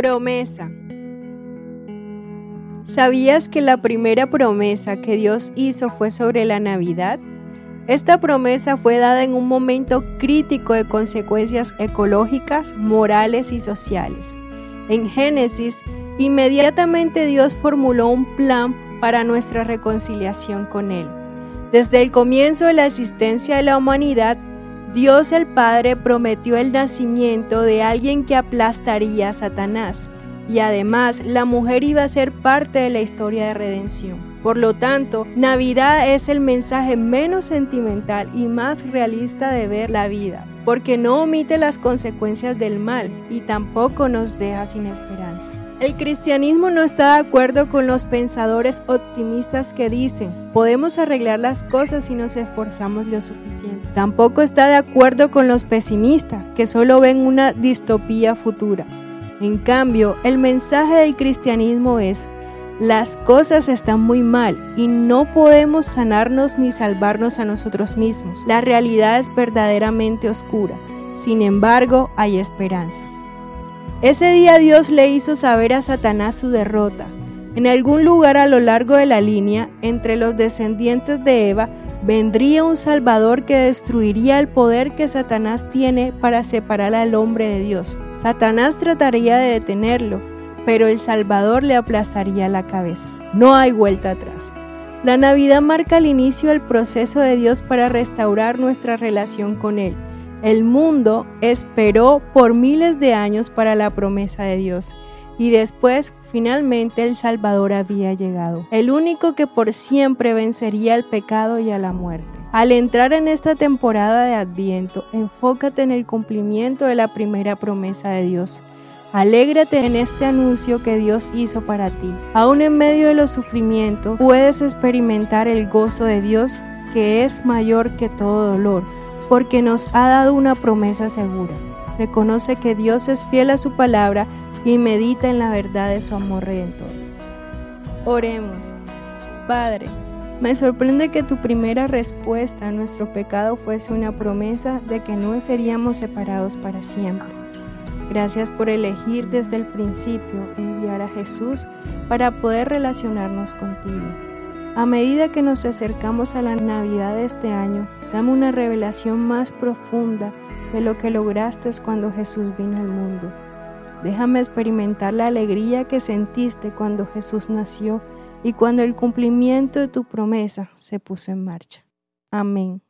Promesa. ¿Sabías que la primera promesa que Dios hizo fue sobre la Navidad? Esta promesa fue dada en un momento crítico de consecuencias ecológicas, morales y sociales. En Génesis, inmediatamente Dios formuló un plan para nuestra reconciliación con Él. Desde el comienzo de la existencia de la humanidad, Dios el Padre prometió el nacimiento de alguien que aplastaría a Satanás y además la mujer iba a ser parte de la historia de redención. Por lo tanto, Navidad es el mensaje menos sentimental y más realista de ver la vida, porque no omite las consecuencias del mal y tampoco nos deja sin esperanza. El cristianismo no está de acuerdo con los pensadores optimistas que dicen, podemos arreglar las cosas si nos esforzamos lo suficiente. Tampoco está de acuerdo con los pesimistas, que solo ven una distopía futura. En cambio, el mensaje del cristianismo es, las cosas están muy mal y no podemos sanarnos ni salvarnos a nosotros mismos. La realidad es verdaderamente oscura. Sin embargo, hay esperanza. Ese día Dios le hizo saber a Satanás su derrota. En algún lugar a lo largo de la línea, entre los descendientes de Eva, vendría un Salvador que destruiría el poder que Satanás tiene para separar al hombre de Dios. Satanás trataría de detenerlo, pero el Salvador le aplastaría la cabeza. No hay vuelta atrás. La Navidad marca el inicio del proceso de Dios para restaurar nuestra relación con Él. El mundo esperó por miles de años para la promesa de Dios y después finalmente el Salvador había llegado, el único que por siempre vencería al pecado y a la muerte. Al entrar en esta temporada de Adviento, enfócate en el cumplimiento de la primera promesa de Dios. Alégrate en este anuncio que Dios hizo para ti. Aún en medio de los sufrimientos, puedes experimentar el gozo de Dios que es mayor que todo dolor porque nos ha dado una promesa segura. Reconoce que Dios es fiel a su palabra y medita en la verdad de su amor redentor. Oremos. Padre, me sorprende que tu primera respuesta a nuestro pecado fuese una promesa de que no seríamos separados para siempre. Gracias por elegir desde el principio enviar a Jesús para poder relacionarnos contigo. A medida que nos acercamos a la Navidad de este año, dame una revelación más profunda de lo que lograste cuando Jesús vino al mundo. Déjame experimentar la alegría que sentiste cuando Jesús nació y cuando el cumplimiento de tu promesa se puso en marcha. Amén.